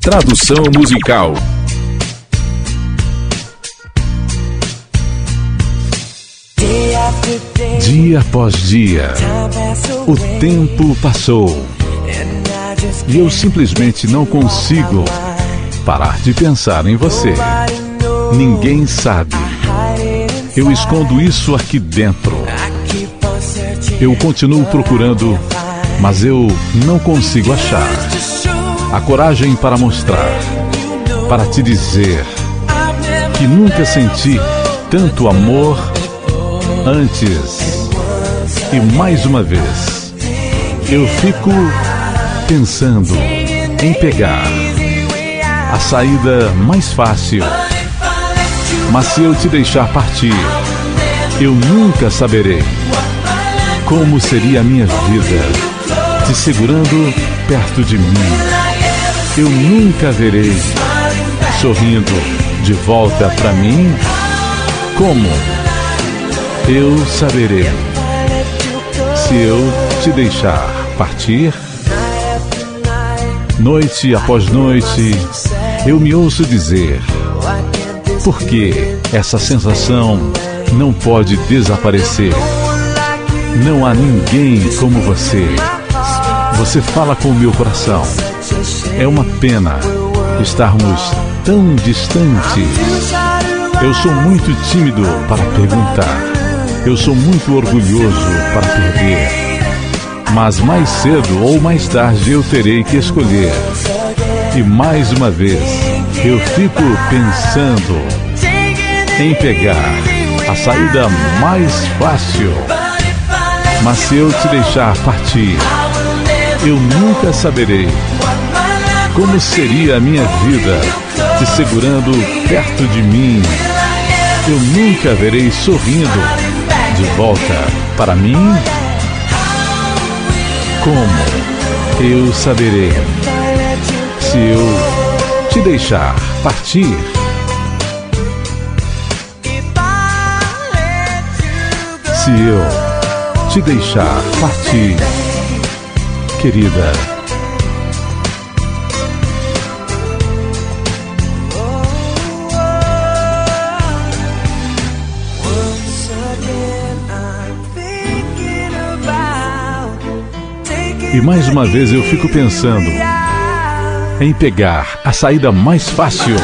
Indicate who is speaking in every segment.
Speaker 1: Tradução musical. Dia após dia, o tempo passou e eu simplesmente não consigo parar de pensar em você. Ninguém sabe. Eu escondo isso aqui dentro. Eu continuo procurando, mas eu não consigo achar a coragem para mostrar, para te dizer que nunca senti tanto amor antes. E mais uma vez, eu fico pensando em pegar a saída mais fácil. Mas se eu te deixar partir, eu nunca saberei como seria a minha vida te segurando perto de mim. Eu nunca verei sorrindo de volta para mim. Como eu saberei se eu te deixar partir? Noite após noite, eu me ouço dizer: por que essa sensação não pode desaparecer? Não há ninguém como você. Você fala com o meu coração. É uma pena estarmos tão distantes. Eu sou muito tímido para perguntar. Eu sou muito orgulhoso para perder. Mas mais cedo ou mais tarde eu terei que escolher. E mais uma vez, eu fico pensando em pegar a saída mais fácil. Mas se eu te deixar partir, eu nunca saberei como seria a minha vida te segurando perto de mim. Eu nunca verei sorrindo de volta para mim. Como eu saberei se eu te deixar partir? Se eu te deixar partir, querida. E mais uma vez eu fico pensando em pegar a saída mais fácil.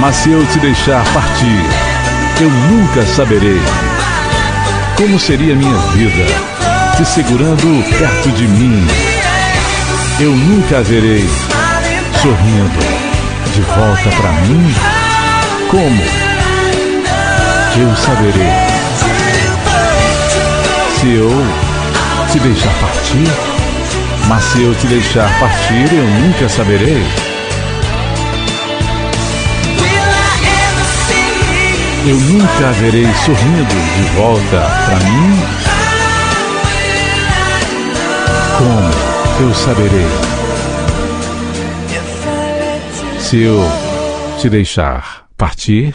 Speaker 1: Mas se eu te deixar partir, eu nunca saberei como seria minha vida te segurando perto de mim. Eu nunca verei sorrindo de volta para mim. Como eu saberei se eu te deixar partir? Mas se eu te deixar partir, eu nunca saberei. Eu nunca verei sorrindo de volta para mim. Como eu saberei? Se eu te deixar partir?